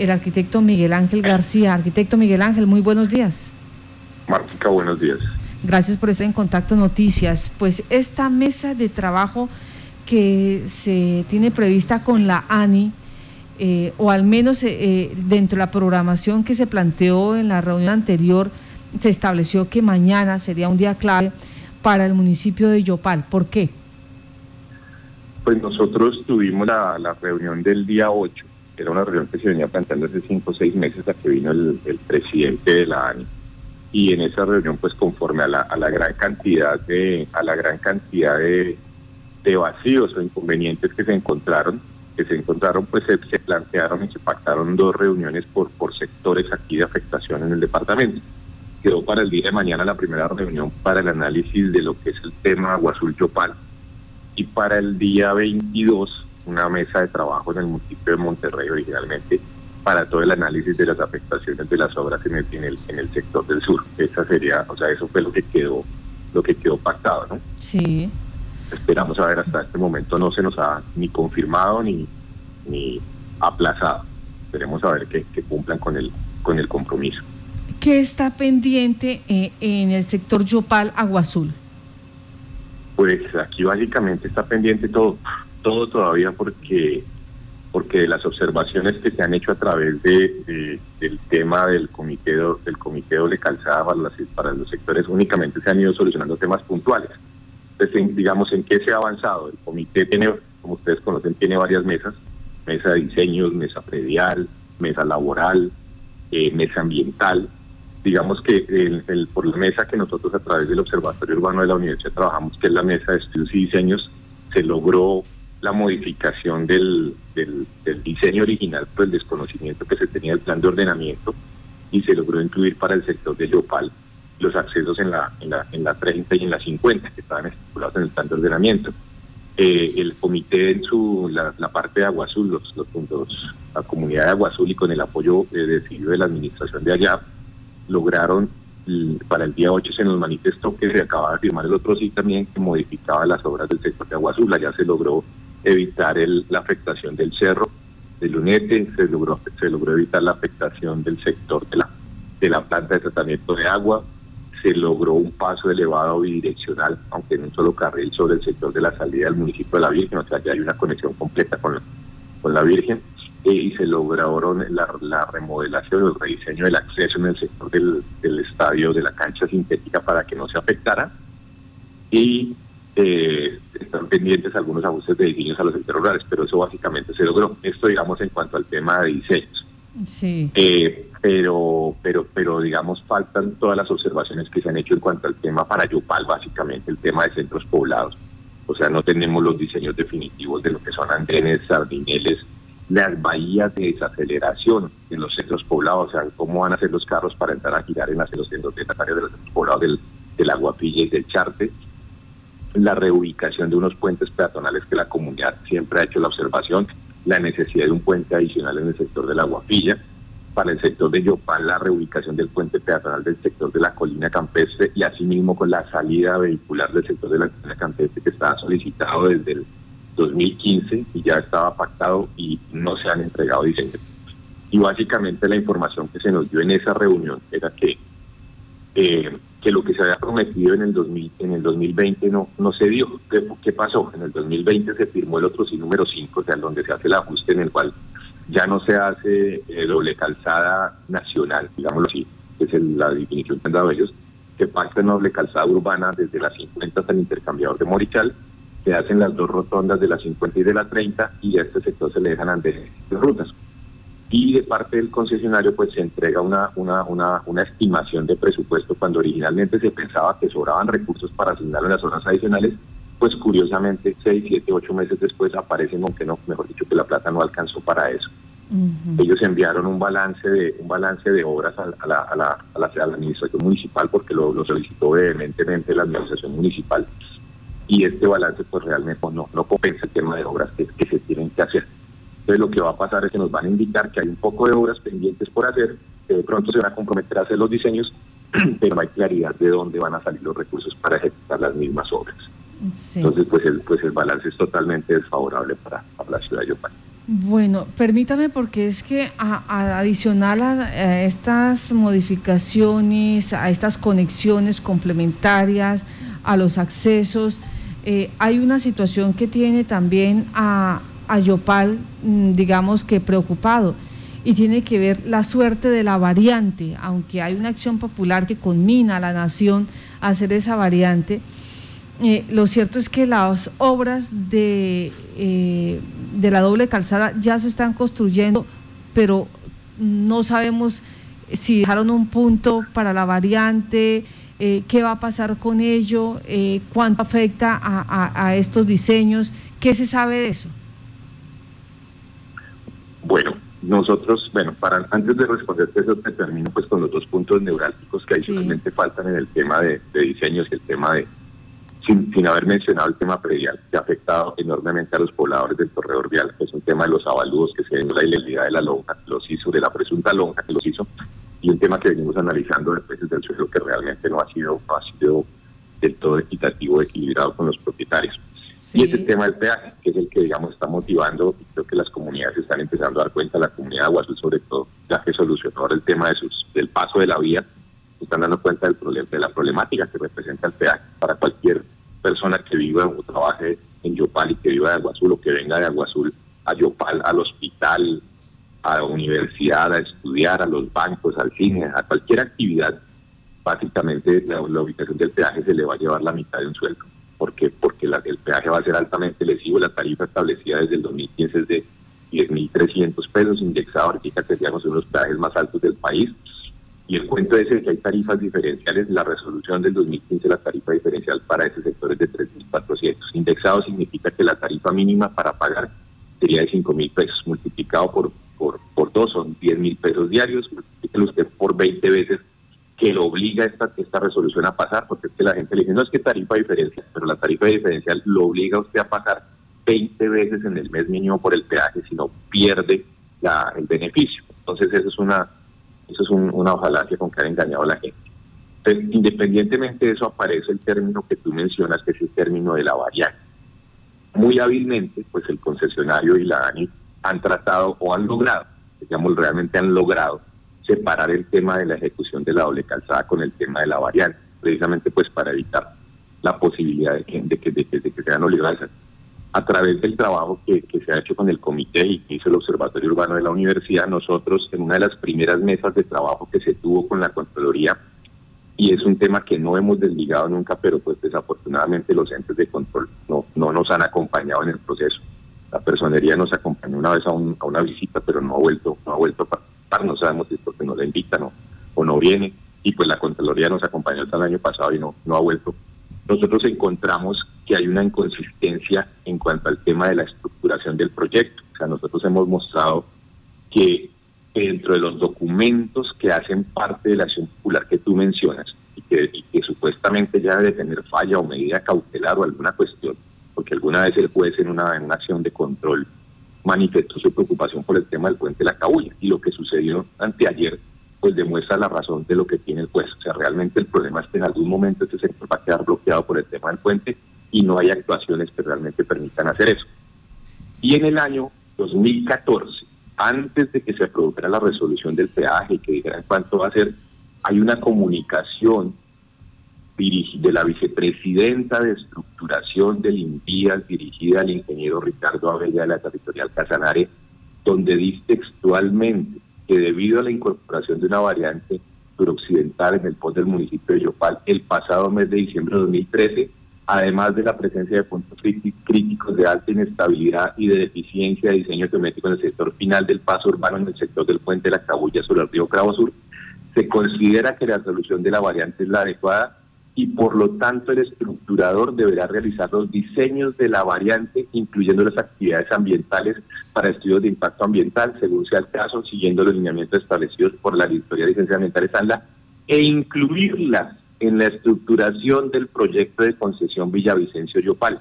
el arquitecto Miguel Ángel García. Arquitecto Miguel Ángel, muy buenos días. Martica, buenos días. Gracias por estar en Contacto Noticias. Pues esta mesa de trabajo que se tiene prevista con la ANI, eh, o al menos eh, eh, dentro de la programación que se planteó en la reunión anterior, se estableció que mañana sería un día clave para el municipio de Yopal. ¿Por qué? Pues nosotros tuvimos la, la reunión del día 8 era una reunión que se venía planteando hace cinco o seis meses a que vino el, presidente de la ANI. Y en esa reunión pues conforme a la, a la gran cantidad de a la gran cantidad de, de, vacíos o inconvenientes que se encontraron que se encontraron pues se, plantearon y se pactaron dos reuniones por por sectores aquí de afectación en el departamento. Quedó para el día de mañana la primera reunión para el análisis de lo que es el tema Agua Azul Yopal. Y para el día 22 una mesa de trabajo en el municipio de Monterrey originalmente para todo el análisis de las afectaciones de las obras en el, en el, en el sector del sur. Esa sería, o sea, eso fue lo que quedó, lo que quedó pactado, ¿no? Sí. Esperamos a ver, hasta este momento no se nos ha ni confirmado ni, ni aplazado. Esperemos a ver que, cumplan con el, con el compromiso. ¿Qué está pendiente eh, en el sector Yopal Agua Azul? Pues aquí básicamente está pendiente todo todo todavía porque porque de las observaciones que se han hecho a través de, del tema del comité del comité doble calzada para, los sectores únicamente se han ido solucionando temas puntuales. Entonces, digamos, ¿en qué se ha avanzado? El comité tiene, como ustedes conocen, tiene varias mesas, mesa de diseños, mesa predial, mesa laboral, eh, mesa ambiental. Digamos que el, por la mesa que nosotros a través del Observatorio Urbano de la Universidad trabajamos, que es la mesa de estudios y diseños, se logró la modificación del, del, diseño original por el desconocimiento que se tenía del plan de ordenamiento y se logró incluir para el sector de Yopal los accesos en la, en la, en la 30 y en la 50 que estaban estipulados en el plan de ordenamiento. Eh, el comité en su la, parte de Agua Azul, los, los puntos, la comunidad de Agua Azul y con el apoyo eh, decidido de la administración de allá, lograron para el día 8 se nos manifestó que se acaba de firmar el otro sí también que modificaba las obras del sector de Agua Azul. Allá se logró evitar el, la afectación del cerro, del lunete, se logró, se logró evitar la afectación del sector de la, de la planta de tratamiento de agua, se logró un paso elevado bidireccional, aunque en un solo carril sobre el sector de la salida del municipio de la Virgen, o sea, ya hay una conexión completa con la, con la Virgen, eh, y se lograron la, la, remodelación, el rediseño del acceso en el sector del, del estadio, de la cancha sintética para que no se afectara, y eh, están pendientes algunos ajustes de diseños a los sectores rurales, pero eso básicamente se logró. Esto, digamos, en cuanto al tema de diseños. Sí. Eh, pero, pero, pero, digamos, faltan todas las observaciones que se han hecho en cuanto al tema para Yopal, básicamente, el tema de centros poblados. O sea, no tenemos los diseños definitivos de lo que son andenes, sardineles, las bahías de desaceleración en los centros poblados, o sea, cómo van a ser los carros para entrar a girar en los centros de de los centros poblados del, del Aguapilla y del Charte la reubicación de unos puentes peatonales que la comunidad siempre ha hecho la observación, la necesidad de un puente adicional en el sector de la Guapilla, para el sector de Yopal la reubicación del puente peatonal del sector de la colina campestre y asimismo con la salida vehicular del sector de la colina campestre que estaba solicitado desde el 2015 y ya estaba pactado y no se han entregado diseños. Y básicamente la información que se nos dio en esa reunión era que eh, que lo que se había prometido en el 2000, en el 2020 no no se dio. ¿Qué, ¿Qué, pasó? En el 2020 se firmó el otro sí número 5, o sea, donde se hace el ajuste en el cual ya no se hace eh, doble calzada nacional, digámoslo así, que es la definición que han dado ellos, que pacta doble calzada urbana desde las 50 hasta el intercambiador de Morichal, se hacen las dos rotondas de la 50 y de la 30 y a este sector se le dejan andenes de rutas y de parte del concesionario pues se entrega una, una, una, una, estimación de presupuesto cuando originalmente se pensaba que sobraban recursos para asignar en las zonas adicionales, pues curiosamente seis, siete, ocho meses después aparecen, aunque no, mejor dicho que la plata no alcanzó para eso. Ellos enviaron un balance de un balance de obras a, la, a, la, a, la, administración municipal porque lo, lo, solicitó vehementemente la administración municipal y este balance pues realmente no, no compensa el tema de obras que, que se tienen que hacer. Entonces lo que va a pasar es que nos van a indicar que hay un poco de obras pendientes por hacer, que de pronto se van a comprometer a hacer los diseños, pero no hay claridad de dónde van a salir los recursos para ejecutar las mismas obras. Entonces, pues el, pues el balance es totalmente desfavorable para, la ciudad de Yopal. Bueno, permítame porque es que adicional a, estas modificaciones, a estas conexiones complementarias, a los accesos, eh, hay una situación que tiene también a, a Yopal, mm, digamos que preocupado, y tiene que ver la suerte de la variante, aunque hay una acción popular que conmina a la nación a hacer esa variante. Eh, lo cierto es que las obras de, eh, de la doble calzada ya se están construyendo, pero no sabemos si dejaron un punto para la variante, eh, qué va a pasar con ello, cuánto afecta a, estos diseños, ¿qué se sabe de eso? Bueno, nosotros, bueno, para antes de responderte eso, te termino pues con los dos puntos neurálgicos que adicionalmente faltan en el tema de, de diseños y el tema de, sin, haber mencionado el tema predial, que ha afectado enormemente a los pobladores del corredor vial, que es un tema de los avalúos que se ven la ilegalidad de la lonja que los hizo, de la presunta lonja que los hizo, y un tema que venimos analizando de precios del suelo que realmente no ha sido, no ha sido del todo equitativo, equilibrado con los propietarios. Y ese tema del peaje, que es el que, digamos, está motivando, y creo que las comunidades están empezando a dar cuenta, la comunidad de Aguazul sobre todo, ya que solucionó ahora el tema de sus, del paso de la vía, están dando cuenta del problema, de la problemática que representa el peaje para cualquier persona que viva o trabaje en Yopal y que viva de Agua Azul o que venga de Agua Azul a Yopal, al hospital, a la universidad, a estudiar, a los bancos, al cine, a cualquier actividad, básicamente la, ubicación del peaje se le va a llevar la mitad de un sueldo. ¿Por Porque el peaje va a ser altamente lesivo. La tarifa establecida desde el 2015 es de 10.300 pesos, indexado, ahorita tendríamos uno de los peajes más altos del país. Y el cuento de que hay tarifas diferenciales, la resolución del 2015, la tarifa diferencial para ese sector es de 3.400. Indexado significa que la tarifa mínima para pagar sería de 5.000 pesos, multiplicado por, por, dos son 10.000 pesos diarios, multiplíquelo usted por 20 veces que lo obliga esta, esta resolución a pasar, porque es que la gente le dice, no es que tarifa diferencial, pero la tarifa diferencial lo obliga a usted a pasar 20 veces en el mes mínimo por el peaje, si no pierde la, el beneficio. Entonces, eso es una eso es una con que ha engañado a la gente. independientemente de eso, aparece el término que tú mencionas, que es el término de la variante. Muy hábilmente, pues el concesionario y la ANI han tratado o han logrado, digamos, realmente han logrado separar el tema de la ejecución de la doble calzada con el tema de la variante, precisamente pues para evitar la posibilidad de que, de que, de que, de que sean obligadas a través del trabajo que, se ha hecho con el comité y que hizo el Observatorio Urbano de la Universidad, nosotros en una de las primeras mesas de trabajo que se tuvo con la Contraloría, y es un tema que no hemos desligado nunca, pero pues desafortunadamente los entes de control no, no nos han acompañado en el proceso. La personería nos acompañó una vez a, una visita, pero no ha vuelto, no ha vuelto a participar, no sabemos si es porque no la invitan o, o no viene, y pues la Contraloría nos acompañó hasta el año pasado y no, no ha vuelto. Nosotros encontramos que hay una inconsistencia en cuanto al tema de la estructuración del proyecto. O sea, nosotros hemos mostrado que dentro de los documentos que hacen parte de la acción popular que tú mencionas y que, supuestamente ya debe tener falla o medida cautelar o alguna cuestión, porque alguna vez el juez en una, en una acción de control manifestó su preocupación por el tema del puente de la Cabulla y lo que sucedió anteayer pues demuestra la razón de lo que tiene el juez. O sea, realmente el problema es que en algún momento este sector va a quedar bloqueado por el tema del puente y no hay actuaciones que realmente permitan hacer eso. Y en el año 2014, antes de que se produjera la resolución del peaje y que dijeran cuánto va a ser, hay una comunicación de la vicepresidenta de estructuración del INVIAS dirigida al ingeniero Ricardo Abella de la Territorial Casanare, donde dice textualmente que debido a la incorporación de una variante suroccidental en el post del municipio de Yopal el pasado mes de diciembre de 2013, además de la presencia de puntos críticos de alta inestabilidad y de deficiencia de diseño geométrico en el sector final del paso urbano en el sector del puente de la Cabulla sobre el río Cravo Sur, se considera que la solución de la variante es la adecuada y por lo tanto el estructurador deberá realizar los diseños de la variante, incluyendo las actividades ambientales para estudios de impacto ambiental, según sea el caso, siguiendo los lineamientos establecidos por la Directoría de Licencias Ambientales ANLA, e incluirlas en la estructuración del proyecto de concesión Villavicencio Yopal.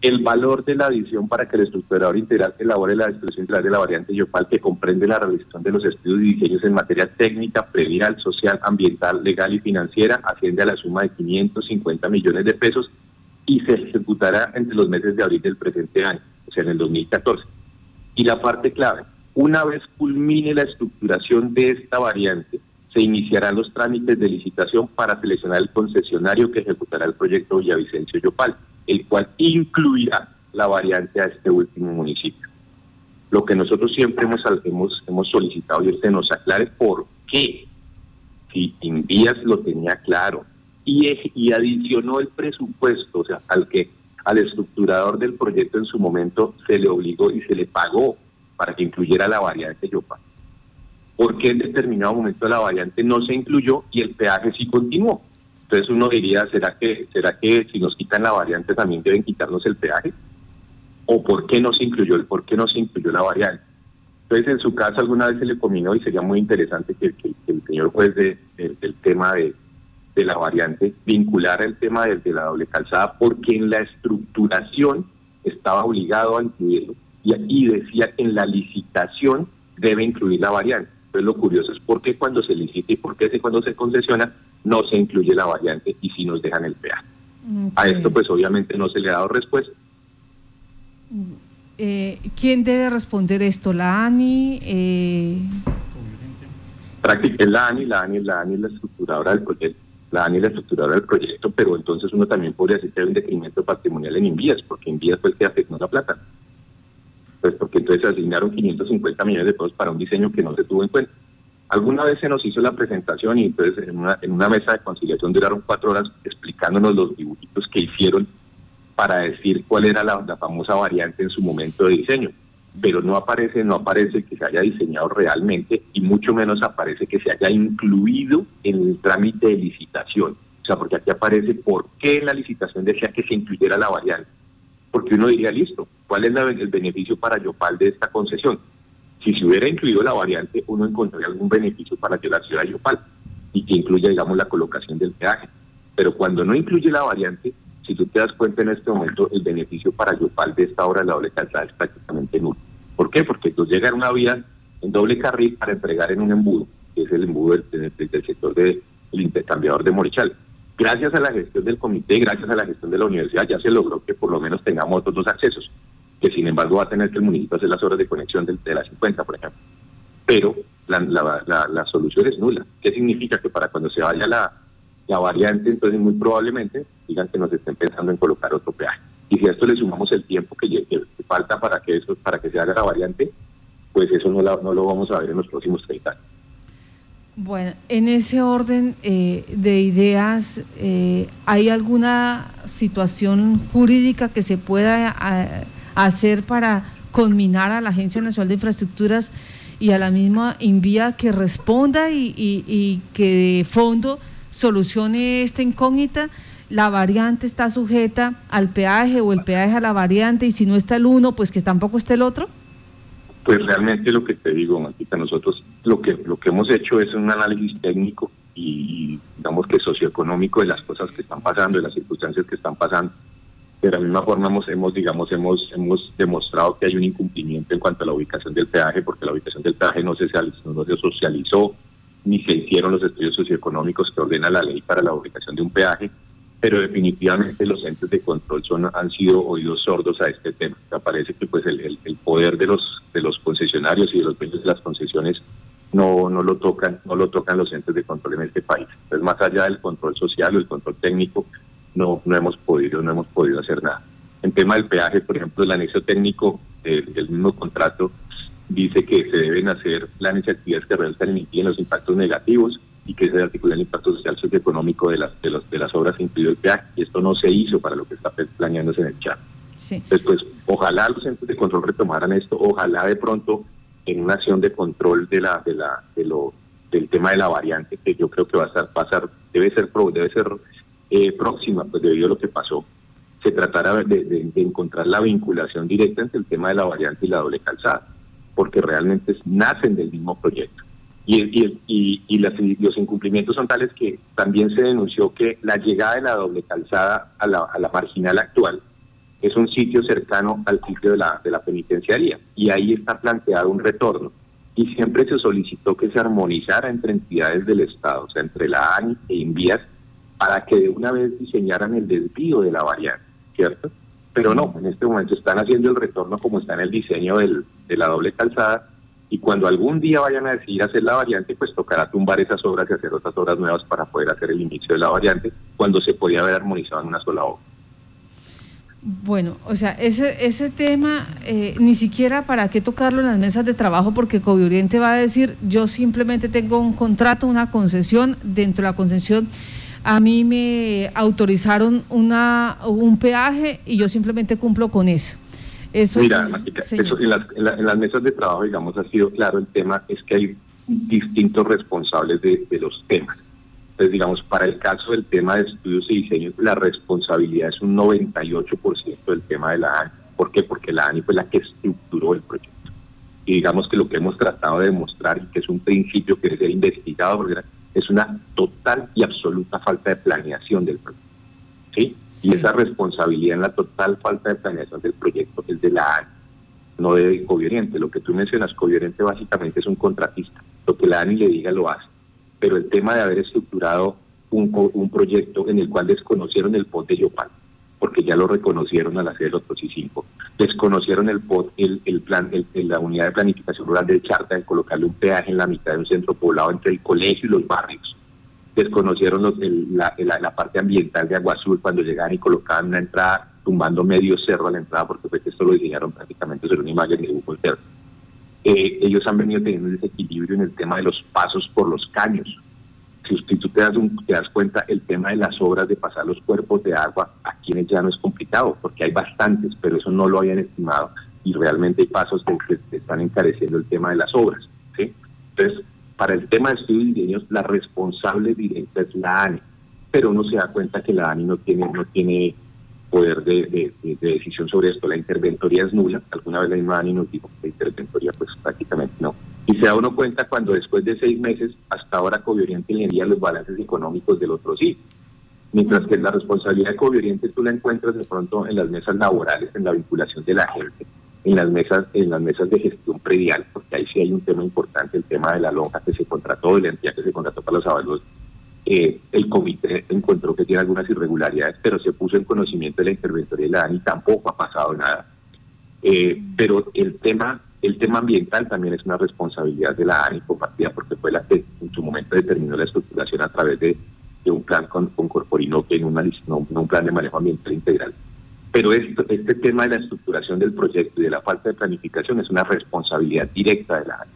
El valor de la adición para que el estructurador integral elabore la expresión integral de la variante Yopal, que comprende la realización de los estudios y diseños en materia técnica, previal, social, ambiental, legal y financiera, asciende a la suma de 550 millones de pesos y se ejecutará entre los meses de abril del presente año, o sea, en el 2014. Y la parte clave, una vez culmine la estructuración de esta variante, se iniciarán los trámites de licitación para seleccionar el concesionario que ejecutará el proyecto Villavicencio Yopal, el cual incluirá la variante a este último municipio. Lo que nosotros siempre hemos, hemos, hemos solicitado y este nos aclare por qué, si Invías lo tenía claro. Y, y adicionó el presupuesto, o sea, al que al estructurador del proyecto en su momento se le obligó y se le pagó para que incluyera la variante Yopal porque en determinado momento la variante no se incluyó y el peaje sí continuó. Entonces uno diría, ¿será que, será que si nos quitan la variante también deben quitarnos el peaje? ¿O por qué no se incluyó, por qué no se incluyó la variante? Entonces en su caso alguna vez se le combinó y sería muy interesante que, el señor juez de, del tema de, la variante vinculara el tema de, la doble calzada porque en la estructuración estaba obligado a incluirlo y aquí decía que en la licitación debe incluir la variante. Entonces lo curioso es por qué cuando se licita y por qué cuando se concesiona no se incluye la variante y si nos dejan el peaje. A esto pues obviamente no se le ha dado respuesta. Eh, ¿Quién debe responder esto? ¿La ANI? Eh... Prácticamente la ANI, la ANI, la ANI es la estructuradora del proyecto. La ANI es la estructuradora del proyecto, pero entonces uno también podría decir que hay un decremento patrimonial en Invías, porque Invías fue el que afectó la plata pues porque entonces se asignaron 550 millones de pesos para un diseño que no se tuvo en cuenta. Alguna vez se nos hizo la presentación y entonces en una, en una mesa de conciliación duraron cuatro horas explicándonos los dibujitos que hicieron para decir cuál era la, famosa variante en su momento de diseño. Pero no aparece, no aparece que se haya diseñado realmente y mucho menos aparece que se haya incluido en el trámite de licitación. O sea, porque aquí aparece por qué en la licitación decía que se incluyera la variante porque uno diría, listo, ¿cuál es el beneficio para Yopal de esta concesión? Si se hubiera incluido la variante, uno encontraría algún beneficio para la ciudad de Yopal y que incluya, digamos, la colocación del peaje. Pero cuando no incluye la variante, si tú te das cuenta en este momento, el beneficio para Yopal de esta obra de la doble calzada es prácticamente nulo. ¿Por qué? Porque tú llegas a una vía en doble carril para entregar en un embudo, que es el embudo del, sector del intercambiador de Morichal gracias a la gestión del comité, gracias a la gestión de la universidad, ya se logró que por lo menos tengamos otros dos accesos, que sin embargo va a tener que el municipio hacer las horas de conexión de, de las 50, por ejemplo. Pero la, solución es nula. ¿Qué significa? Que para cuando se vaya la, la variante, entonces muy probablemente digan que nos estén pensando en colocar otro peaje. Y si a esto le sumamos el tiempo que, falta para que eso para que se haga la variante, pues eso no, no lo vamos a ver en los próximos 30 años. Bueno, en ese orden eh, de ideas, eh, ¿hay alguna situación jurídica que se pueda hacer para conminar a la Agencia Nacional de Infraestructuras y a la misma Invía que responda y, que de fondo solucione esta incógnita? La variante está sujeta al peaje o el peaje a la variante y si no está el uno, pues que tampoco esté el otro? Pues realmente lo que te digo, Matita, nosotros lo que lo que hemos hecho es un análisis técnico y digamos que socioeconómico de las cosas que están pasando, de las circunstancias que están pasando. De la misma forma hemos, hemos digamos, hemos, hemos demostrado que hay un incumplimiento en cuanto a la ubicación del peaje, porque la ubicación del peaje no se, no se socializó, ni se hicieron los estudios socioeconómicos que ordena la ley para la ubicación de un peaje pero definitivamente los entes de control son, han sido oídos sordos a este tema. Me parece que pues el, el, poder de los de los concesionarios y de los dueños de las concesiones no no lo tocan no lo tocan los entes de control en este país. Entonces más allá del control social o el control técnico no no hemos podido no hemos podido hacer nada. En tema del peaje, por ejemplo, el anexo técnico del mismo contrato dice que se deben hacer planes y actividades que realizan y mitiguen los impactos negativos y que se articula el impacto social socioeconómico de las de, los, de las obras incluido el peaje. Y esto no se hizo para lo que está planeándose en el chat. Sí. Entonces, ojalá los entes de control retomaran esto, ojalá de pronto en una acción de control de la de la de lo del tema de la variante que yo creo que va a estar pasar debe ser debe ser eh, próxima pues debido a lo que pasó se tratará de, de, encontrar la vinculación directa entre el tema de la variante y la doble calzada porque realmente nacen del mismo proyecto y, y, y, los incumplimientos son tales que también se denunció que la llegada de la doble calzada a la, a la marginal actual es un sitio cercano al sitio de la, de la penitenciaría y ahí está planteado un retorno. Y siempre se solicitó que se armonizara entre entidades del Estado, o sea, entre la ANI e Invías, para que de una vez diseñaran el desvío de la variante, ¿cierto? Pero no, en este momento están haciendo el retorno como está en el diseño del, de la doble calzada y cuando algún día vayan a decidir hacer la variante, pues tocará tumbar esas obras y hacer otras obras nuevas para poder hacer el inicio de la variante cuando se podía haber armonizado en una sola obra. Bueno, o sea, ese, ese tema eh, ni siquiera para qué tocarlo en las mesas de trabajo porque Oriente va a decir, yo simplemente tengo un contrato, una concesión, dentro de la concesión a mí me autorizaron una, un peaje y yo simplemente cumplo con eso. Eso Mira, en, las, mesas de trabajo, digamos, ha sido claro el tema, es que hay distintos responsables de, los temas. Entonces, digamos, para el caso del tema de estudios y diseños, la responsabilidad es un 98% del tema de la ANI. ¿Por qué? Porque la ANI fue la que estructuró el proyecto. Y digamos que lo que hemos tratado de demostrar, y que es un principio que debe ser investigado, es una total y absoluta falta de planeación del proyecto. ¿Sí? Y esa responsabilidad en la total falta de planeación del proyecto es de la ANI, no de Covioriente. Lo que tú mencionas, Covioriente básicamente es un contratista. Lo que la ANI le diga lo hace. Pero el tema de haber estructurado un, un proyecto en el cual desconocieron el POT de Yopal, porque ya lo reconocieron al hacer el otro C5, desconocieron el POT, el, el plan, el, la unidad de planificación rural del Charta, de colocarle un peaje en la mitad de un centro poblado entre el colegio y los barrios desconocieron la, la, parte ambiental de Agua Azul cuando llegaban y colocaban una entrada tumbando medio cerro a la entrada porque fue que esto lo diseñaron prácticamente sobre una imagen de Google Earth. Eh, ellos han venido teniendo un desequilibrio en el tema de los pasos por los caños. Si, tú te das, te das cuenta, el tema de las obras de pasar los cuerpos de agua a quienes ya no es complicado, porque hay bastantes, pero eso no lo habían estimado y realmente hay pasos que, que están encareciendo el tema de las obras. ¿sí? Entonces, para el tema de estudios diseños, la responsable directa es la ANI, pero uno se da cuenta que la ANI no tiene, no tiene poder de, decisión sobre esto. La interventoría es nula. Alguna vez la misma ANI nos dijo que la interventoría pues prácticamente no. Y se da uno cuenta cuando después de seis meses, hasta ahora Covioriente le envía los balances económicos del otro sí. Mientras que la responsabilidad de Covioriente tú la encuentras de pronto en las mesas laborales, en la vinculación de la gente en las mesas en las mesas de gestión predial, porque ahí sí hay un tema importante, el tema de la lonja que se contrató, de la entidad que se contrató para los avalos. Eh, el comité encontró que tiene algunas irregularidades, pero se puso en conocimiento de la interventoría de la ANI, tampoco ha pasado nada. Eh, pero el tema el tema ambiental también es una responsabilidad de la ANI compartida porque fue la que en su momento determinó la estructuración a través de, un plan con, con Corporino que en una, no, un plan de manejo ambiental integral. Pero esto, este tema de la estructuración del proyecto y de la falta de planificación es una responsabilidad directa de la ANI.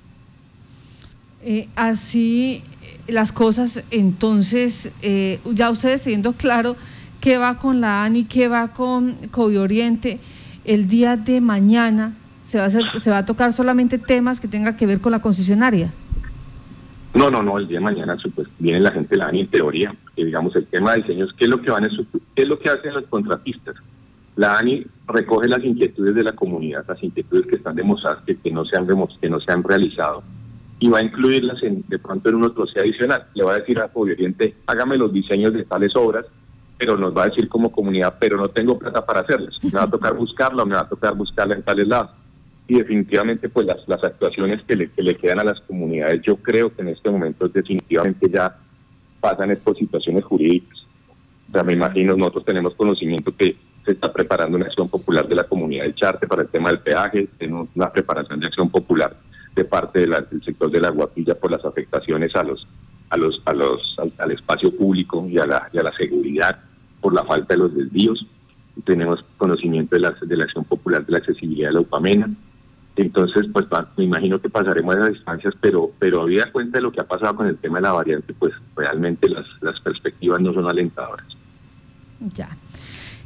Eh, así las cosas, entonces, eh, ya ustedes teniendo claro qué va con la ANI, qué va con Oriente, el día de mañana se va, a hacer, se va a tocar solamente temas que tengan que ver con la concesionaria. No, no, no, el día de mañana pues, viene la gente de la ANI en teoría, que digamos el tema de diseños, ¿qué es lo que van a qué es lo que hacen los contratistas? La ANI recoge las inquietudes de la comunidad, las inquietudes que están demostradas que, no, se han, que no se han realizado, y va a incluirlas en, de pronto en un otro adicional. Le va a decir a Oriente, hágame los diseños de tales obras, pero nos va a decir como comunidad, pero no tengo plata para hacerlas. Me va a tocar buscarla, me va a tocar buscarla en tales lados. Y definitivamente, pues las, las actuaciones que le, que le quedan a las comunidades, yo creo que en este momento definitivamente ya pasan estas situaciones jurídicas. O sea, me imagino, nosotros tenemos conocimiento que se está preparando una acción popular de la comunidad de Charte para el tema del peaje, tenemos una preparación de acción popular de parte del sector de la guapilla por las afectaciones a los a los a los al, espacio público y a la y a la seguridad por la falta de los desvíos. Tenemos conocimiento de la, de la acción popular de la accesibilidad de la UPAMENA. Entonces pues me imagino que pasaremos a esas distancias pero pero habida cuenta de lo que ha pasado con el tema de la variante pues realmente las las perspectivas no son alentadoras. Ya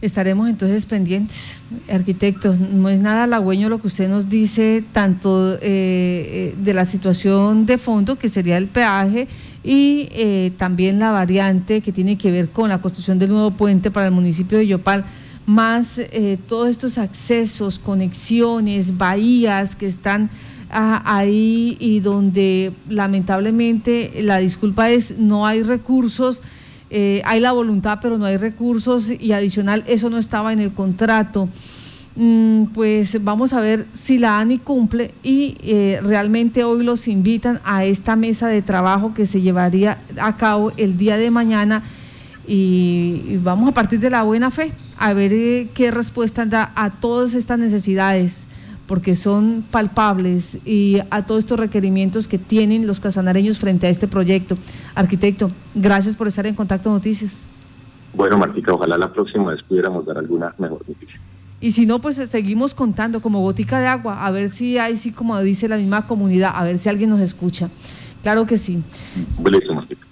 Estaremos entonces pendientes, arquitectos. No es nada halagüeño lo que usted nos dice, tanto eh, eh, de la situación de fondo, que sería el peaje, y eh, también la variante que tiene que ver con la construcción del nuevo puente para el municipio de Yopal, más todos estos accesos, conexiones, bahías que están ah, ahí y donde lamentablemente la disculpa es no hay recursos eh, hay la voluntad pero no hay recursos y adicional eso no estaba en el contrato. Mm, pues vamos a ver si la ANI cumple y eh, realmente hoy los invitan a esta mesa de trabajo que se llevaría a cabo el día de mañana y, vamos a partir de la buena fe a ver eh, qué respuesta da a todas estas necesidades porque son palpables y a todos estos requerimientos que tienen los casanareños frente a este proyecto. Arquitecto, gracias por estar en Contacto Noticias. Bueno, Martica, ojalá la próxima vez pudiéramos dar alguna mejor noticia. Y si no, pues seguimos contando como gotica de agua, a ver si hay, sí, como dice la misma comunidad, a ver si alguien nos escucha. Claro que sí. Buenísimo,